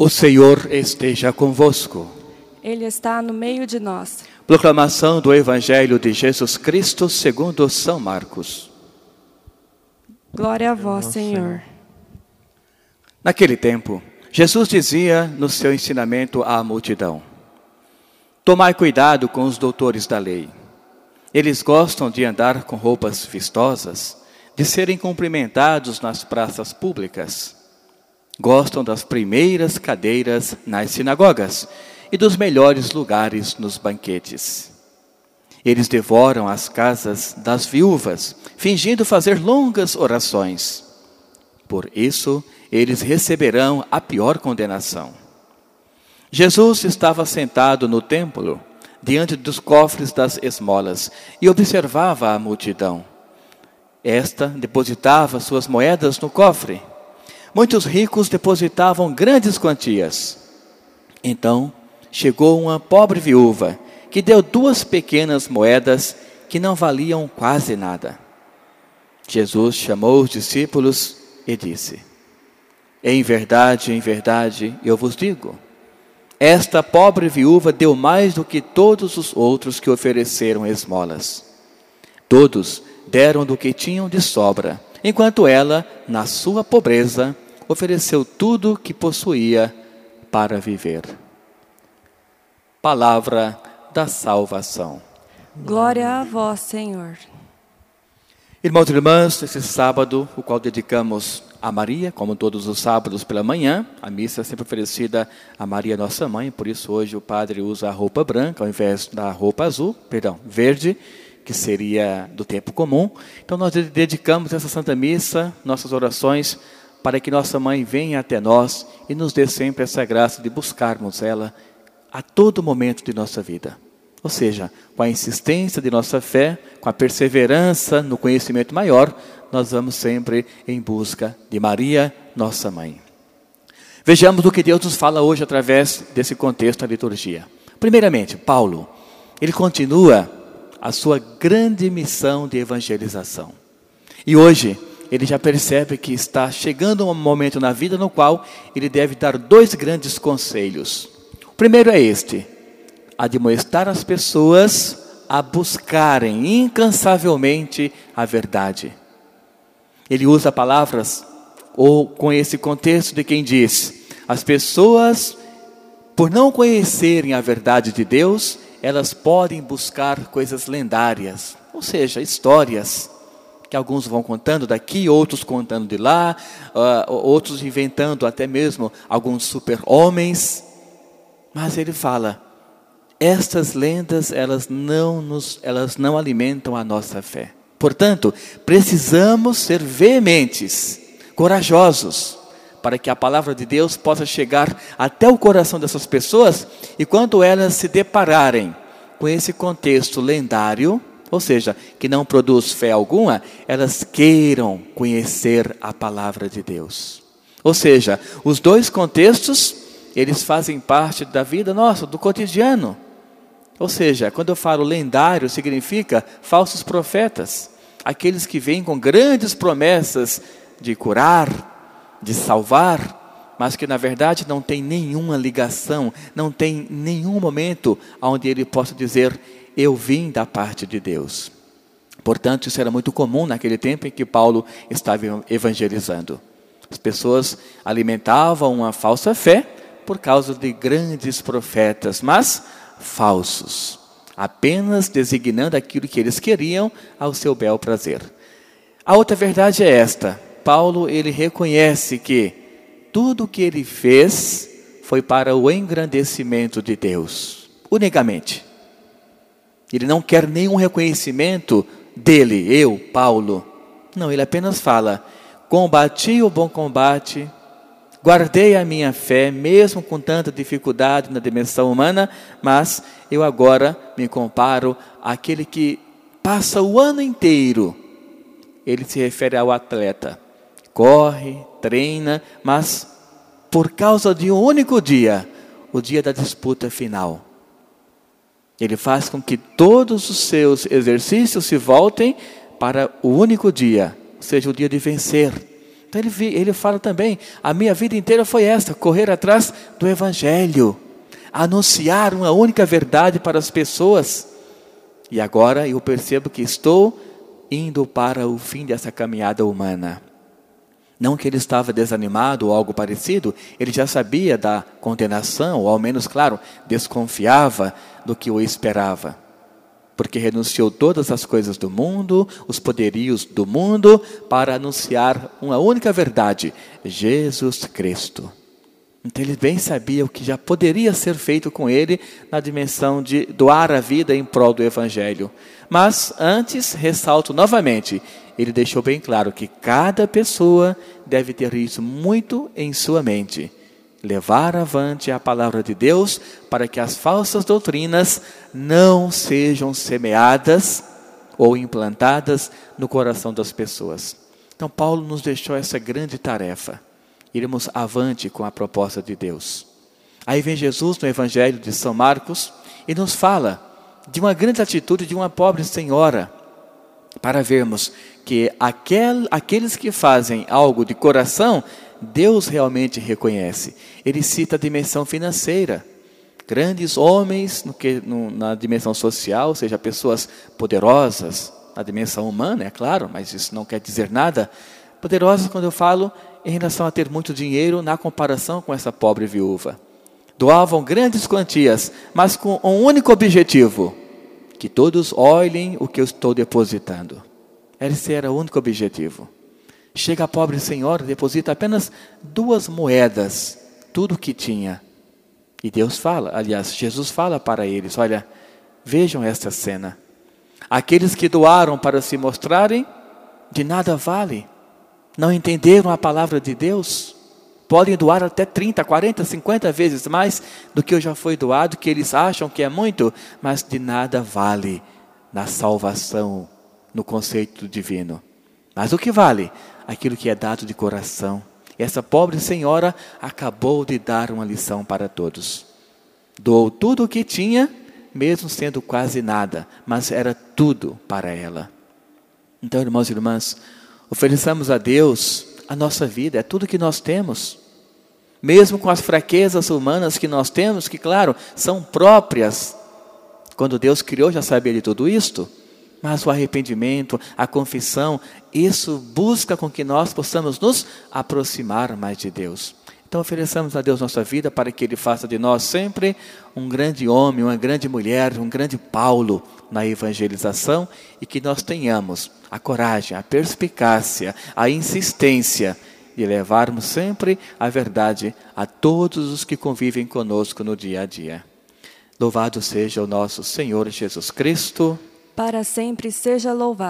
O Senhor esteja convosco. Ele está no meio de nós. Proclamação do Evangelho de Jesus Cristo segundo São Marcos. Glória a vós, Senhor. Naquele tempo, Jesus dizia no seu ensinamento à multidão: Tomai cuidado com os doutores da lei. Eles gostam de andar com roupas vistosas, de serem cumprimentados nas praças públicas. Gostam das primeiras cadeiras nas sinagogas e dos melhores lugares nos banquetes. Eles devoram as casas das viúvas, fingindo fazer longas orações. Por isso, eles receberão a pior condenação. Jesus estava sentado no templo, diante dos cofres das esmolas, e observava a multidão. Esta depositava suas moedas no cofre. Muitos ricos depositavam grandes quantias. Então chegou uma pobre viúva que deu duas pequenas moedas que não valiam quase nada. Jesus chamou os discípulos e disse: Em verdade, em verdade, eu vos digo, esta pobre viúva deu mais do que todos os outros que ofereceram esmolas. Todos deram do que tinham de sobra, enquanto ela, na sua pobreza, ofereceu tudo que possuía para viver. Palavra da salvação. Glória a vós, Senhor. Irmãos e irmãs, esse sábado, o qual dedicamos a Maria, como todos os sábados pela manhã, a missa é sempre oferecida a Maria, nossa mãe, por isso hoje o padre usa a roupa branca ao invés da roupa azul, perdão, verde, que seria do tempo comum. Então nós dedicamos essa Santa Missa, nossas orações, para que nossa mãe venha até nós e nos dê sempre essa graça de buscarmos ela a todo momento de nossa vida. Ou seja, com a insistência de nossa fé, com a perseverança no conhecimento maior, nós vamos sempre em busca de Maria, nossa mãe. Vejamos o que Deus nos fala hoje através desse contexto da liturgia. Primeiramente, Paulo, ele continua a sua grande missão de evangelização. E hoje, ele já percebe que está chegando um momento na vida no qual ele deve dar dois grandes conselhos. O primeiro é este: admoestar as pessoas a buscarem incansavelmente a verdade. Ele usa palavras ou com esse contexto de quem diz: as pessoas, por não conhecerem a verdade de Deus, elas podem buscar coisas lendárias, ou seja, histórias que alguns vão contando daqui, outros contando de lá, uh, outros inventando até mesmo alguns super-homens. Mas ele fala: estas lendas elas não nos, elas não alimentam a nossa fé. Portanto, precisamos ser veementes, corajosos, para que a palavra de Deus possa chegar até o coração dessas pessoas e quando elas se depararem com esse contexto lendário, ou seja, que não produz fé alguma, elas queiram conhecer a palavra de Deus. Ou seja, os dois contextos, eles fazem parte da vida nossa, do cotidiano. Ou seja, quando eu falo lendário, significa falsos profetas, aqueles que vêm com grandes promessas de curar, de salvar, mas que na verdade não tem nenhuma ligação, não tem nenhum momento onde ele possa dizer: Eu vim da parte de Deus. Portanto, isso era muito comum naquele tempo em que Paulo estava evangelizando. As pessoas alimentavam uma falsa fé por causa de grandes profetas, mas falsos, apenas designando aquilo que eles queriam ao seu bel prazer. A outra verdade é esta: Paulo ele reconhece que tudo o que ele fez foi para o engrandecimento de Deus, unicamente. Ele não quer nenhum reconhecimento dele, eu, Paulo. Não, ele apenas fala: combati o bom combate, Guardei a minha fé, mesmo com tanta dificuldade na dimensão humana, mas eu agora me comparo àquele que passa o ano inteiro. Ele se refere ao atleta. Corre, treina, mas por causa de um único dia, o dia da disputa final. Ele faz com que todos os seus exercícios se voltem para o único dia, ou seja, o dia de vencer Então ele, ele fala também: a minha vida inteira foi esta, correr atrás do Evangelho, anunciar uma única verdade para as pessoas. E agora eu percebo que estou indo para o fim dessa caminhada humana. Não que ele estava desanimado ou algo parecido, ele já sabia da condenação, ou ao menos, claro, desconfiava do que o esperava. Porque renunciou todas as coisas do mundo, os poderios do mundo, para anunciar uma única verdade: Jesus Cristo. Então ele bem sabia o que já poderia ser feito com ele na dimensão de doar a vida em prol do Evangelho. Mas antes, ressalto novamente, ele deixou bem claro que cada pessoa deve ter isso muito em sua mente. Levar avante a palavra de Deus para que as falsas doutrinas não sejam semeadas ou implantadas no coração das pessoas. Então, Paulo nos deixou essa grande tarefa. Iremos avante com a proposta de Deus. Aí vem Jesus no Evangelho de São Marcos e nos fala de uma grande atitude de uma pobre senhora para vermos que aquel, aqueles que fazem algo de coração, Deus realmente reconhece. Ele cita a dimensão financeira. Grandes homens no que, no, na dimensão social, ou seja, pessoas poderosas, na dimensão humana, é claro, mas isso não quer dizer nada. Poderosas, quando eu falo, em relação a ter muito dinheiro na comparação com essa pobre viúva. Doavam grandes quantias, mas com um único objetivo: que todos olhem o que eu estou depositando. Esse era o único objetivo. Chega a pobre senhora, deposita apenas duas moedas, tudo o que tinha. E Deus fala, aliás, Jesus fala para eles: olha, vejam esta cena. Aqueles que doaram para se mostrarem, de nada vale. Não entenderam a palavra de Deus? Podem doar até 30, 40, 50 vezes mais do que já foi doado, que eles acham que é muito, mas de nada vale na salvação, no conceito divino. Mas o que vale? Aquilo que é dado de coração. Essa pobre senhora acabou de dar uma lição para todos. Doou tudo o que tinha, mesmo sendo quase nada, mas era tudo para ela. Então, irmãos e irmãs, ofereçamos a Deus a nossa vida, é tudo que nós temos. Mesmo com as fraquezas humanas que nós temos, que, claro, são próprias. Quando Deus criou, já sabia de tudo isto. Mas o arrependimento, a confissão, isso busca com que nós possamos nos aproximar mais de Deus. Então ofereçamos a Deus nossa vida para que Ele faça de nós sempre um grande homem, uma grande mulher, um grande Paulo na evangelização e que nós tenhamos a coragem, a perspicácia, a insistência de levarmos sempre a verdade a todos os que convivem conosco no dia a dia. Louvado seja o nosso Senhor Jesus Cristo. Para sempre seja louvado.